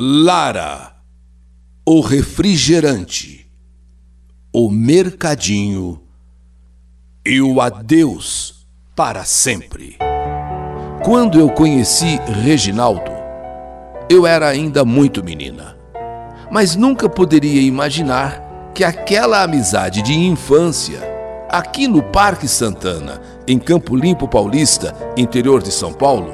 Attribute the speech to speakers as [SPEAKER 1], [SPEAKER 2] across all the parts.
[SPEAKER 1] Lara, o refrigerante, o mercadinho e o adeus para sempre. Quando eu conheci Reginaldo, eu era ainda muito menina, mas nunca poderia imaginar que aquela amizade de infância, aqui no Parque Santana, em Campo Limpo Paulista, interior de São Paulo,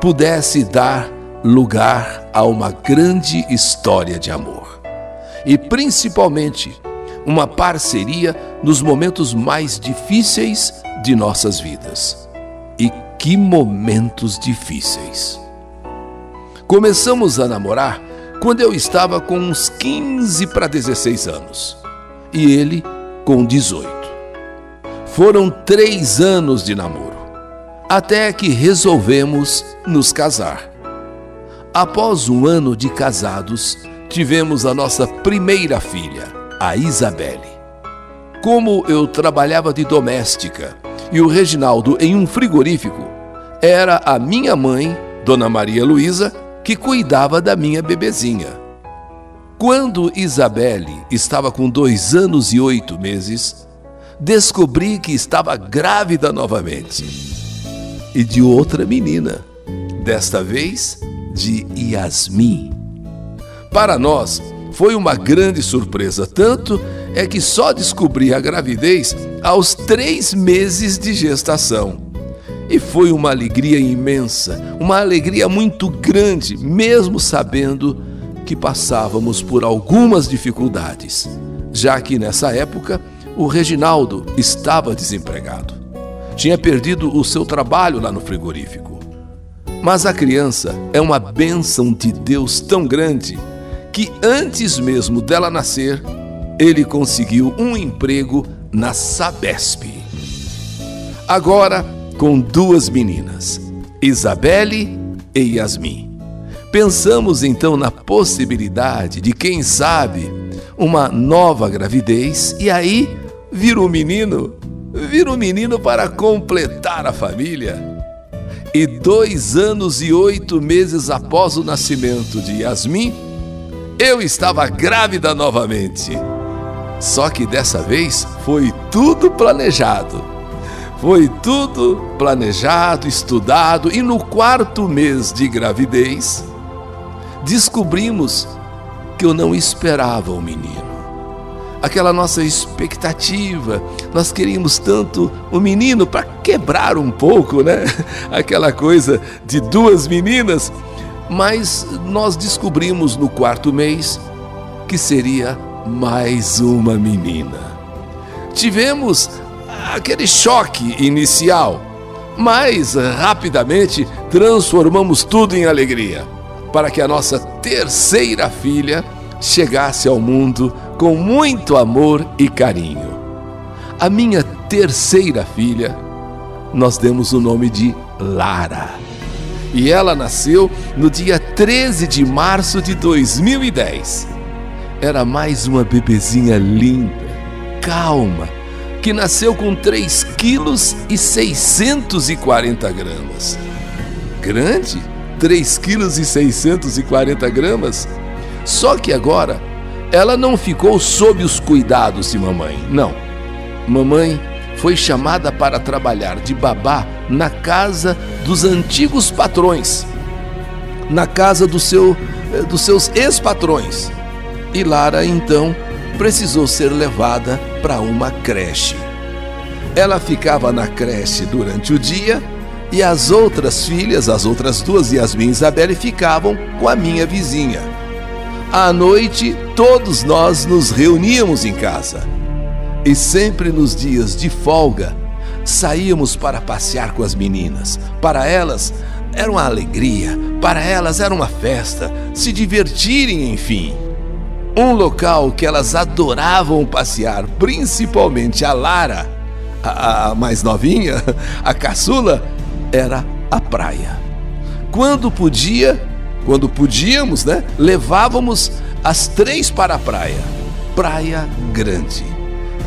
[SPEAKER 1] pudesse dar lugar a uma grande história de amor. E principalmente, uma parceria nos momentos mais difíceis de nossas vidas. E que momentos difíceis! Começamos a namorar quando eu estava com uns 15 para 16 anos e ele com 18. Foram três anos de namoro, até que resolvemos nos casar. Após um ano de casados, tivemos a nossa primeira filha, a Isabelle. Como eu trabalhava de doméstica e o Reginaldo em um frigorífico, era a minha mãe, Dona Maria Luísa, que cuidava da minha bebezinha. Quando Isabelle estava com dois anos e oito meses, descobri que estava grávida novamente. E de outra menina. Desta vez, de Yasmin. Para nós, foi uma grande surpresa, tanto é que só descobri a gravidez aos três meses de gestação. E foi uma alegria imensa, uma alegria muito grande, mesmo sabendo que passávamos por algumas dificuldades, já que nessa época o Reginaldo estava desempregado. Tinha perdido o seu trabalho lá no frigorífico mas a criança é uma bênção de Deus tão grande que antes mesmo dela nascer, ele conseguiu um emprego na Sabesp. Agora, com duas meninas, Isabelle e Yasmin. Pensamos então na possibilidade de, quem sabe, uma nova gravidez e aí vira um menino, vira um menino para completar a família. E dois anos e oito meses após o nascimento de Yasmin, eu estava grávida novamente. Só que dessa vez foi tudo planejado. Foi tudo planejado, estudado, e no quarto mês de gravidez, descobrimos que eu não esperava o menino aquela nossa expectativa. Nós queríamos tanto o um menino para quebrar um pouco, né? Aquela coisa de duas meninas, mas nós descobrimos no quarto mês que seria mais uma menina. Tivemos aquele choque inicial, mas rapidamente transformamos tudo em alegria para que a nossa terceira filha chegasse ao mundo com muito amor e carinho. A minha terceira filha, nós demos o nome de Lara. E ela nasceu no dia 13 de março de 2010. Era mais uma bebezinha linda, calma, que nasceu com 3 quilos e 640 gramas. Grande? 3 quilos e 640 gramas? Só que agora ela não ficou sob os cuidados de mamãe, não. Mamãe foi chamada para trabalhar de babá na casa dos antigos patrões, na casa do seu, eh, dos seus ex-patrões. E Lara então precisou ser levada para uma creche. Ela ficava na creche durante o dia e as outras filhas, as outras duas, Yasmin e Isabelle, ficavam com a minha vizinha. À noite, todos nós nos reuníamos em casa. E sempre nos dias de folga, saíamos para passear com as meninas. Para elas, era uma alegria, para elas era uma festa, se divertirem, enfim. Um local que elas adoravam passear, principalmente a Lara, a, a mais novinha, a caçula, era a praia. Quando podia, quando podíamos, né? Levávamos as três para a praia. Praia Grande.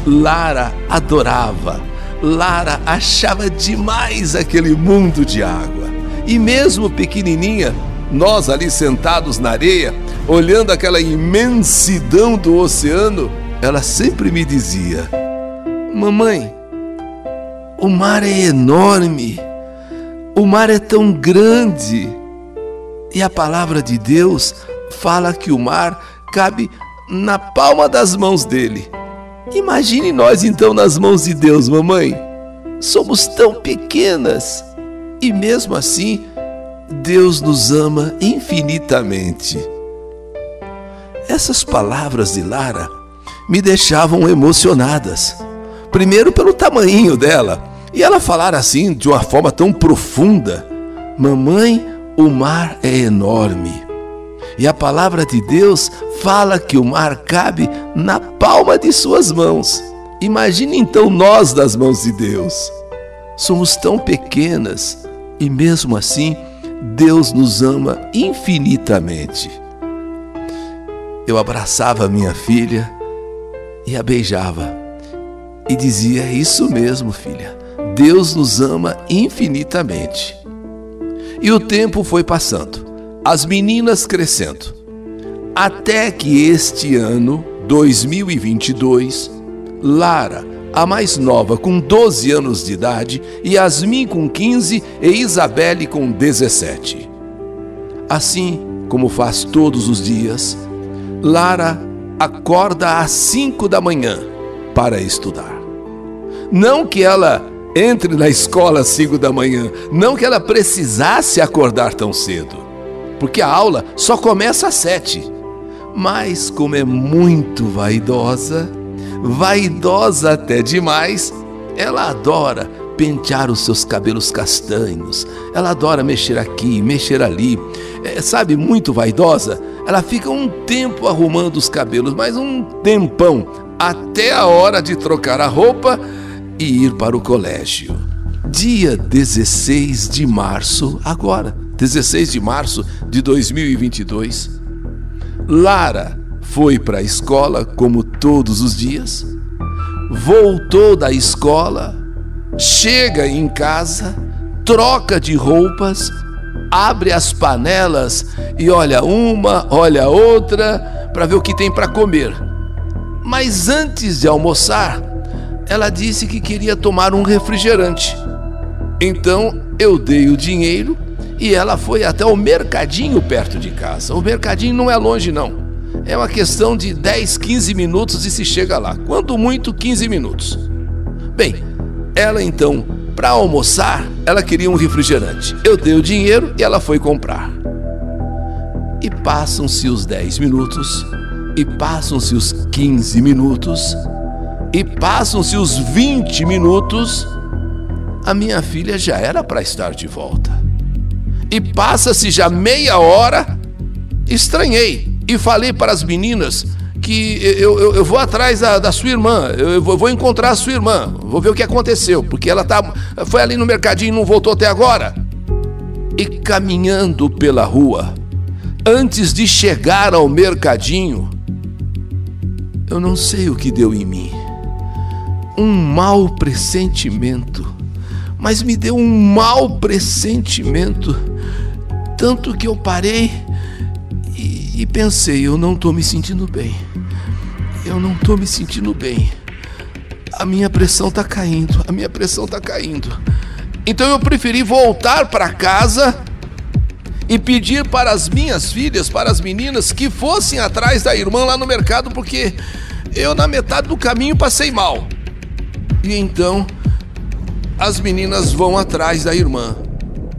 [SPEAKER 1] Lara adorava. Lara achava demais aquele mundo de água. E mesmo pequenininha, nós ali sentados na areia, olhando aquela imensidão do oceano, ela sempre me dizia: Mamãe, o mar é enorme, o mar é tão grande. E a palavra de Deus fala que o mar cabe na palma das mãos dele. Imagine nós então nas mãos de Deus, mamãe. Somos tão pequenas e mesmo assim Deus nos ama infinitamente. Essas palavras de Lara me deixavam emocionadas. Primeiro pelo tamanho dela, e ela falar assim de uma forma tão profunda: Mamãe, o mar é enorme. E a palavra de Deus fala que o mar cabe na palma de suas mãos. Imagine então nós nas mãos de Deus. Somos tão pequenas e mesmo assim Deus nos ama infinitamente. Eu abraçava minha filha e a beijava e dizia: Isso mesmo, filha, Deus nos ama infinitamente. E o tempo foi passando, as meninas crescendo, até que este ano, 2022, Lara, a mais nova, com 12 anos de idade, Yasmin com 15 e Isabelle com 17. Assim como faz todos os dias, Lara acorda às 5 da manhã para estudar. Não que ela entre na escola às 5 da manhã, não que ela precisasse acordar tão cedo, porque a aula só começa às 7. Mas, como é muito vaidosa, vaidosa até demais, ela adora pentear os seus cabelos castanhos, ela adora mexer aqui, mexer ali, é, sabe, muito vaidosa. Ela fica um tempo arrumando os cabelos, mas um tempão, até a hora de trocar a roupa e ir para o colégio. Dia 16 de março, agora, 16 de março de 2022, Lara foi para a escola como todos os dias, voltou da escola, chega em casa, troca de roupas, abre as panelas e olha uma, olha outra para ver o que tem para comer. Mas antes de almoçar, ela disse que queria tomar um refrigerante. Então eu dei o dinheiro e ela foi até o mercadinho perto de casa. O mercadinho não é longe, não. É uma questão de 10, 15 minutos e se chega lá. Quanto muito, 15 minutos. Bem, ela então, para almoçar, ela queria um refrigerante. Eu dei o dinheiro e ela foi comprar. E passam-se os 10 minutos, e passam-se os 15 minutos, e passam-se os 20 minutos. A minha filha já era para estar de volta. E passa-se já meia hora. Estranhei e falei para as meninas que eu, eu, eu vou atrás da, da, sua irmã, eu vou encontrar a sua irmã, vou ver o que aconteceu, porque ela tá, foi ali no mercadinho e não voltou até agora. E caminhando pela rua, antes de chegar ao mercadinho, eu não sei o que deu em mim. Um mau pressentimento, mas me deu um mau pressentimento, tanto que eu parei e pensei, eu não estou me sentindo bem. Eu não estou me sentindo bem. A minha pressão está caindo, a minha pressão está caindo. Então eu preferi voltar para casa e pedir para as minhas filhas, para as meninas, que fossem atrás da irmã lá no mercado, porque eu na metade do caminho passei mal. E então as meninas vão atrás da irmã.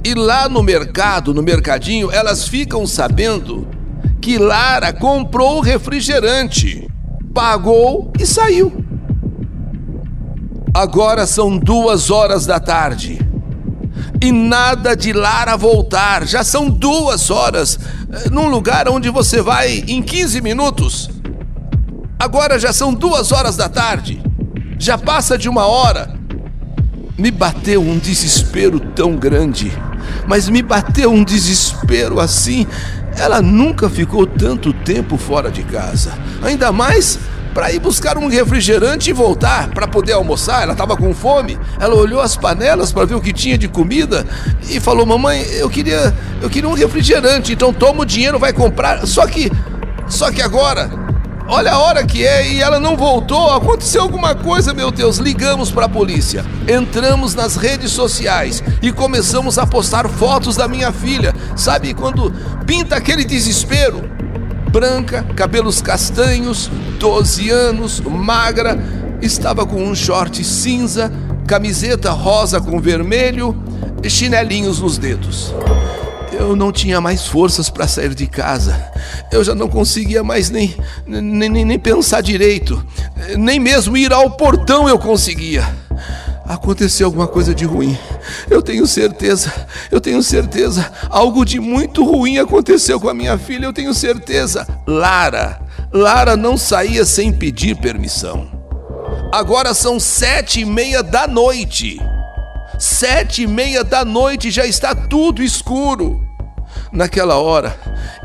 [SPEAKER 1] E lá no mercado, no mercadinho, elas ficam sabendo que Lara comprou refrigerante, pagou e saiu. Agora são duas horas da tarde e nada de Lara voltar. Já são duas horas eh, num lugar onde você vai em 15 minutos. Agora já são duas horas da tarde. Já passa de uma hora. Me bateu um desespero tão grande, mas me bateu um desespero assim ela nunca ficou tanto tempo fora de casa, ainda mais para ir buscar um refrigerante e voltar para poder almoçar. Ela estava com fome. Ela olhou as panelas para ver o que tinha de comida e falou: "Mamãe, eu queria, eu queria um refrigerante. Então toma o dinheiro, vai comprar. Só que, só que agora Olha a hora que é e ela não voltou. Aconteceu alguma coisa, meu Deus. Ligamos para a polícia. Entramos nas redes sociais e começamos a postar fotos da minha filha. Sabe quando pinta aquele desespero? Branca, cabelos castanhos, 12 anos, magra, estava com um short cinza, camiseta rosa com vermelho chinelinhos nos dedos. Eu não tinha mais forças para sair de casa. Eu já não conseguia mais nem, nem, nem, nem pensar direito. Nem mesmo ir ao portão eu conseguia. Aconteceu alguma coisa de ruim. Eu tenho certeza, eu tenho certeza. Algo de muito ruim aconteceu com a minha filha, eu tenho certeza. Lara, Lara não saía sem pedir permissão. Agora são sete e meia da noite. Sete e meia da noite já está tudo escuro. Naquela hora,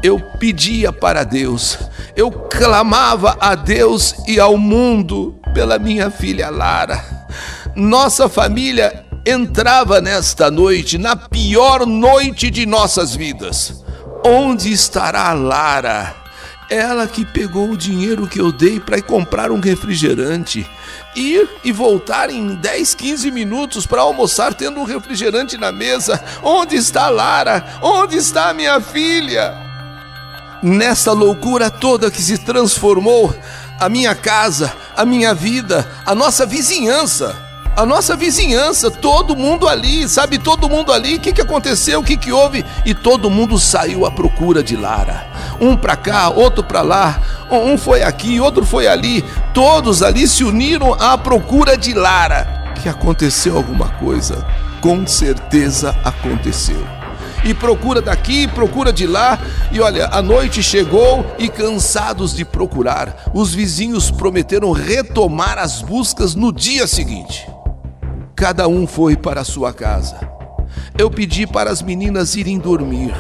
[SPEAKER 1] eu pedia para Deus, eu clamava a Deus e ao mundo pela minha filha Lara. Nossa família entrava nesta noite, na pior noite de nossas vidas. Onde estará Lara? Ela que pegou o dinheiro que eu dei para comprar um refrigerante ir e voltar em 10, 15 minutos para almoçar tendo um refrigerante na mesa. Onde está Lara? Onde está minha filha? Nessa loucura toda que se transformou a minha casa, a minha vida, a nossa vizinhança. A nossa vizinhança, todo mundo ali, sabe? Todo mundo ali, o que, que aconteceu, o que, que houve? E todo mundo saiu à procura de Lara. Um para cá, outro para lá, um foi aqui, outro foi ali. Todos ali se uniram à procura de Lara. Que aconteceu alguma coisa? Com certeza aconteceu e procura daqui, procura de lá, e olha, a noite chegou e cansados de procurar, os vizinhos prometeram retomar as buscas no dia seguinte cada um foi para sua casa. Eu pedi para as meninas irem dormir.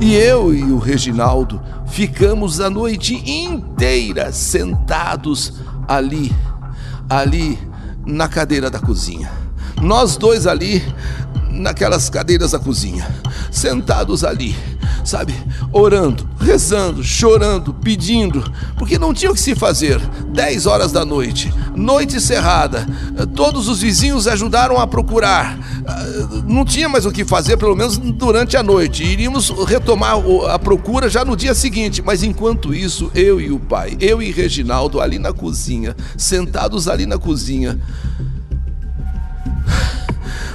[SPEAKER 1] E eu e o Reginaldo ficamos a noite inteira sentados ali, ali na cadeira da cozinha. Nós dois ali naquelas cadeiras da cozinha, sentados ali, sabe, orando, rezando, chorando, pedindo, porque não tinha o que se fazer. 10 horas da noite, noite cerrada, todos os vizinhos ajudaram a procurar. Não tinha mais o que fazer, pelo menos durante a noite. Iríamos retomar a procura já no dia seguinte, mas enquanto isso, eu e o pai, eu e Reginaldo ali na cozinha, sentados ali na cozinha,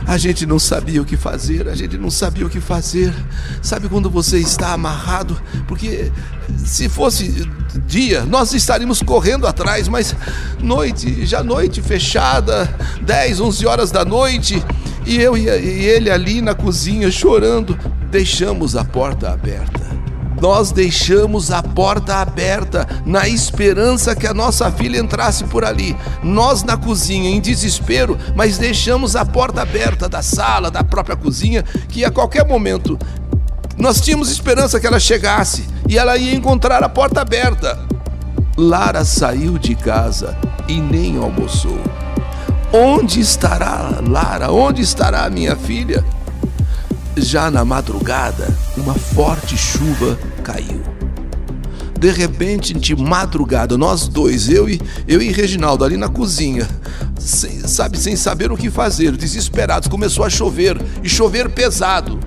[SPEAKER 1] a gente não sabia o que fazer, a gente não sabia o que fazer. Sabe quando você está amarrado? Porque se fosse dia, nós estaríamos correndo atrás, mas noite, já noite fechada, 10, 11 horas da noite, e eu e ele ali na cozinha chorando, deixamos a porta aberta nós deixamos a porta aberta na esperança que a nossa filha entrasse por ali. Nós na cozinha, em desespero, mas deixamos a porta aberta da sala, da própria cozinha, que a qualquer momento nós tínhamos esperança que ela chegasse e ela ia encontrar a porta aberta. Lara saiu de casa e nem almoçou. Onde estará Lara? Onde estará minha filha? Já na madrugada, uma forte chuva caiu. De repente, de madrugada, nós dois, eu e eu e Reginaldo ali na cozinha, sem, sabe, sem saber o que fazer, desesperados, começou a chover e chover pesado.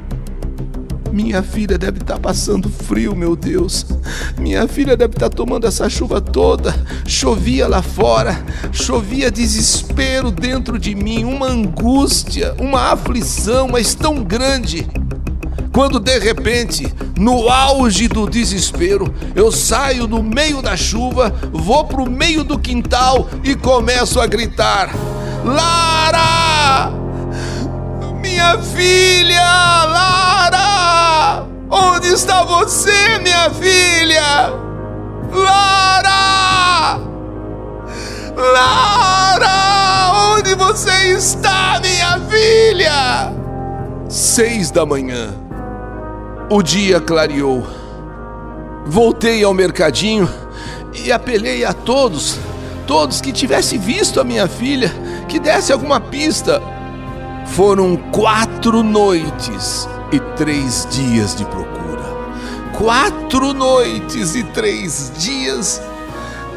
[SPEAKER 1] Minha filha deve estar tá passando frio, meu Deus. Minha filha deve estar tá tomando essa chuva toda. Chovia lá fora, chovia desespero dentro de mim, uma angústia, uma aflição, mas tão grande. Quando de repente, no auge do desespero, eu saio no meio da chuva, vou para o meio do quintal e começo a gritar: Lara! Minha filha! Lara! Onde está você, minha filha? Lara! Lara! Onde você está, minha filha? Seis da manhã. O dia clareou. Voltei ao mercadinho e apelei a todos, todos que tivessem visto a minha filha, que desse alguma pista. Foram quatro noites e três dias de procura. Quatro noites e três dias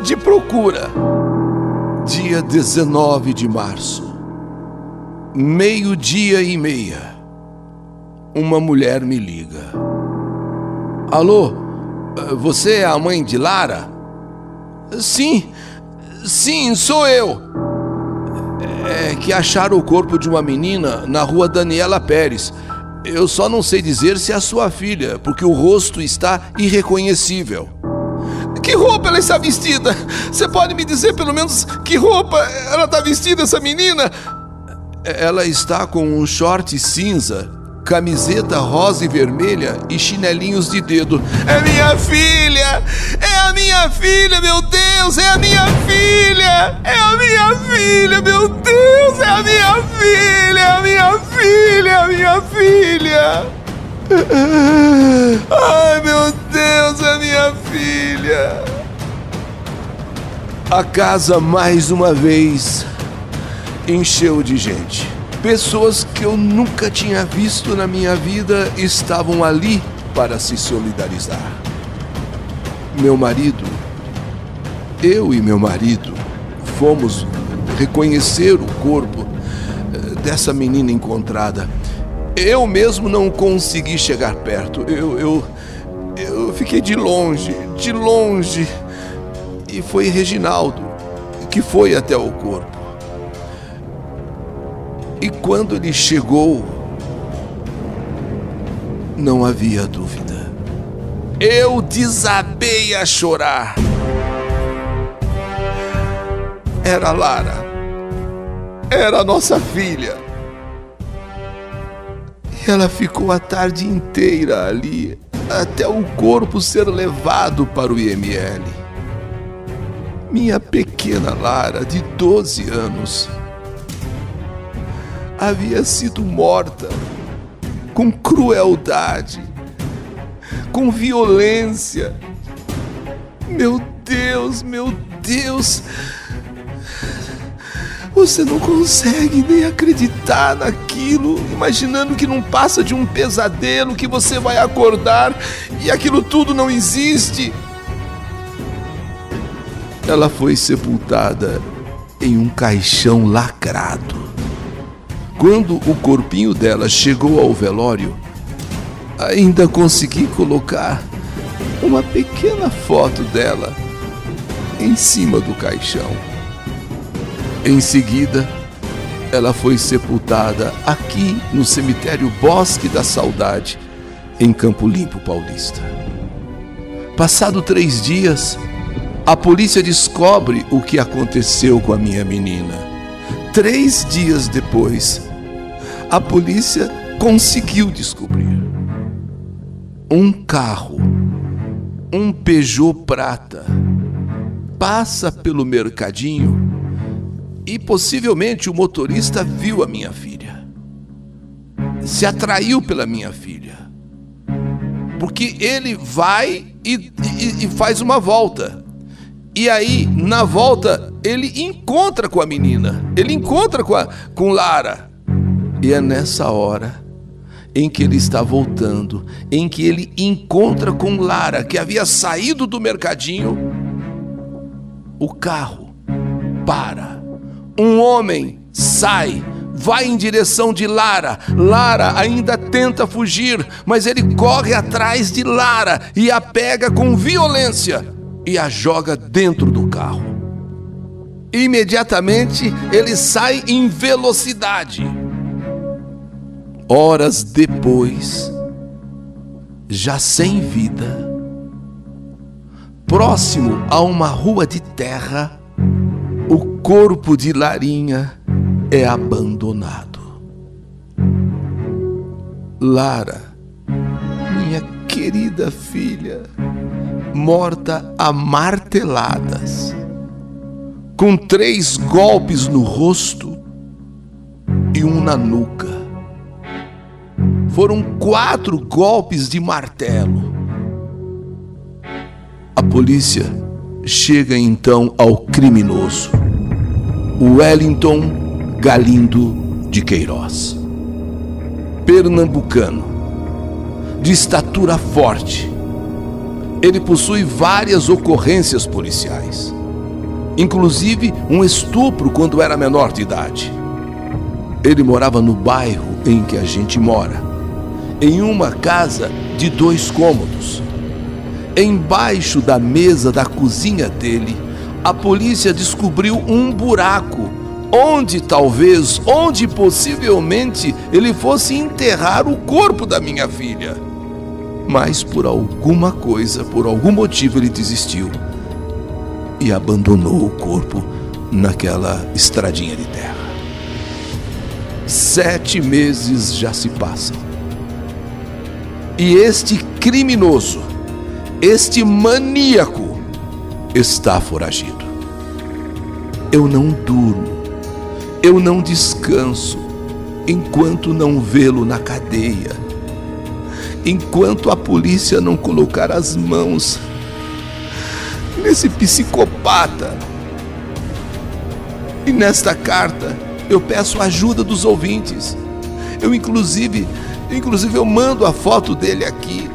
[SPEAKER 1] de procura. Dia 19 de março, meio-dia e meia, uma mulher me liga. Alô, você é a mãe de Lara? Sim, sim, sou eu. É que acharam o corpo de uma menina na rua Daniela Pérez. Eu só não sei dizer se é a sua filha, porque o rosto está irreconhecível. Que roupa ela está vestida? Você pode me dizer pelo menos que roupa ela está vestida, essa menina? Ela está com um short cinza, camiseta rosa e vermelha e chinelinhos de dedo. É minha filha! É a minha filha, meu Deus! É a minha filha! É a minha filha, meu Deus! É a minha filha! É a minha filha! É a minha filha! Ai, meu Deus, é minha filha. A casa mais uma vez encheu de gente. Pessoas que eu nunca tinha visto na minha vida estavam ali para se solidarizar. Meu marido, eu e meu marido, fomos reconhecer o corpo eh, dessa menina encontrada eu mesmo não consegui chegar perto. Eu, eu, eu fiquei de longe, de longe. E foi Reginaldo que foi até o corpo. E quando ele chegou, não havia dúvida. Eu desabei a chorar. Era Lara. Era nossa filha. Ela ficou a tarde inteira ali, até o corpo ser levado para o IML. Minha pequena Lara, de 12 anos, havia sido morta com crueldade, com violência. Meu Deus, meu Deus! Você não consegue nem acreditar naquilo, imaginando que não passa de um pesadelo, que você vai acordar e aquilo tudo não existe. Ela foi sepultada em um caixão lacrado. Quando o corpinho dela chegou ao velório, ainda consegui colocar uma pequena foto dela em cima do caixão. Em seguida, ela foi sepultada aqui no cemitério Bosque da Saudade, em Campo Limpo Paulista. Passado três dias, a polícia descobre o que aconteceu com a minha menina. Três dias depois, a polícia conseguiu descobrir. Um carro, um Peugeot Prata, passa pelo mercadinho e possivelmente o motorista viu a minha filha. Se atraiu pela minha filha. Porque ele vai e, e, e faz uma volta. E aí, na volta, ele encontra com a menina. Ele encontra com, a, com Lara. E é nessa hora em que ele está voltando, em que ele encontra com Lara, que havia saído do mercadinho, o carro para um homem sai, vai em direção de Lara. Lara ainda tenta fugir, mas ele corre atrás de Lara e a pega com violência e a joga dentro do carro. Imediatamente ele sai em velocidade. Horas depois, já sem vida, próximo a uma rua de terra, o corpo de Larinha é abandonado. Lara, minha querida filha, morta a marteladas, com três golpes no rosto e um na nuca. Foram quatro golpes de martelo. polícia chega então ao criminoso, Wellington Galindo de Queiroz. Pernambucano, de estatura forte, ele possui várias ocorrências policiais, inclusive um estupro quando era menor de idade. Ele morava no bairro em que a gente mora, em uma casa de dois cômodos. Embaixo da mesa da cozinha dele, a polícia descobriu um buraco onde talvez, onde possivelmente ele fosse enterrar o corpo da minha filha. Mas por alguma coisa, por algum motivo, ele desistiu e abandonou o corpo naquela estradinha de terra. Sete meses já se passam. E este criminoso, este maníaco, está foragido. Eu não durmo, eu não descanso enquanto não vê-lo na cadeia, enquanto a polícia não colocar as mãos nesse psicopata. E nesta carta eu peço a ajuda dos ouvintes. Eu inclusive, inclusive eu mando a foto dele aqui.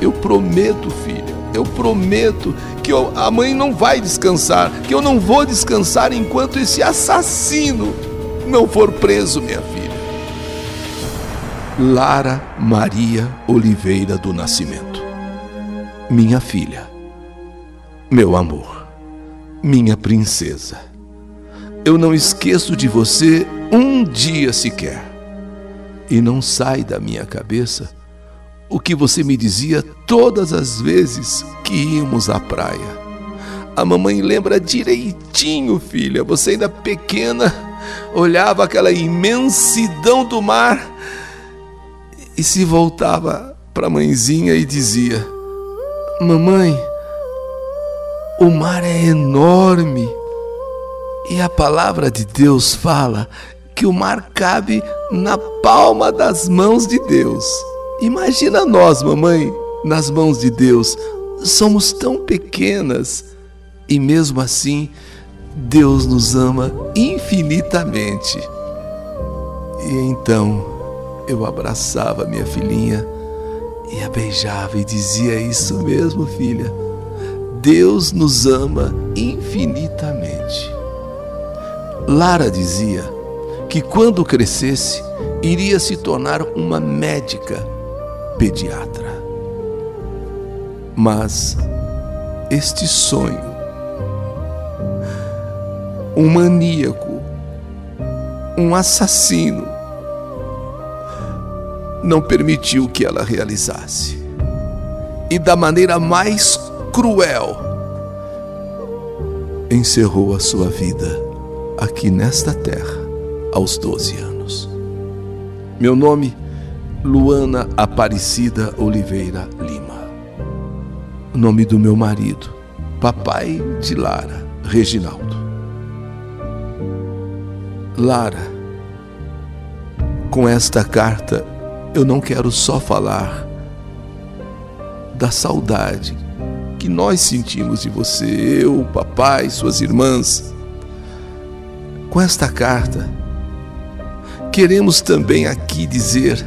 [SPEAKER 1] Eu prometo, filha, eu prometo que eu, a mãe não vai descansar, que eu não vou descansar enquanto esse assassino não for preso, minha filha. Lara Maria Oliveira do Nascimento. Minha filha, meu amor, minha princesa. Eu não esqueço de você um dia sequer. E não sai da minha cabeça o que você me dizia todas as vezes que íamos à praia. A mamãe lembra direitinho, filha. Você ainda pequena, olhava aquela imensidão do mar e se voltava para a mãezinha e dizia: Mamãe, o mar é enorme. E a palavra de Deus fala que o mar cabe na palma das mãos de Deus. Imagina nós, mamãe, nas mãos de Deus. Somos tão pequenas e mesmo assim Deus nos ama infinitamente. E então eu abraçava minha filhinha e a beijava e dizia: Isso mesmo, filha. Deus nos ama infinitamente. Lara dizia que quando crescesse iria se tornar uma médica pediatra. Mas este sonho, um maníaco, um assassino, não permitiu que ela realizasse. E da maneira mais cruel, encerrou a sua vida aqui nesta terra aos 12 anos. Meu nome, Luana Aparecida Oliveira Lima. O nome do meu marido, papai de Lara, Reginaldo. Lara, com esta carta eu não quero só falar da saudade que nós sentimos de você, eu, papai, suas irmãs com esta carta, queremos também aqui dizer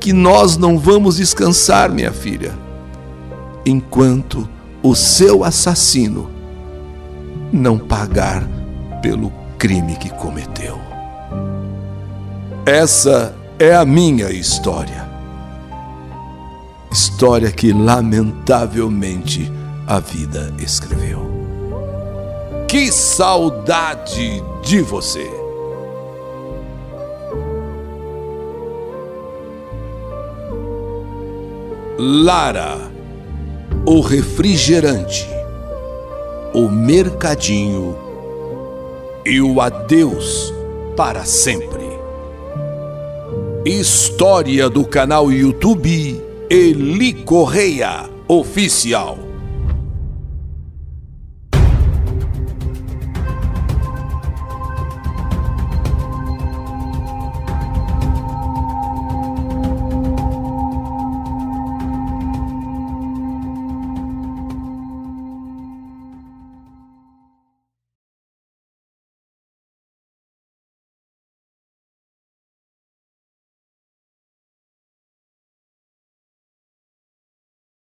[SPEAKER 1] que nós não vamos descansar, minha filha, enquanto o seu assassino não pagar pelo crime que cometeu. Essa é a minha história. História que, lamentavelmente, a vida escreveu. Que saudade de você! Lara, o refrigerante, o mercadinho e o adeus para sempre. História do canal YouTube Eli Correia Oficial.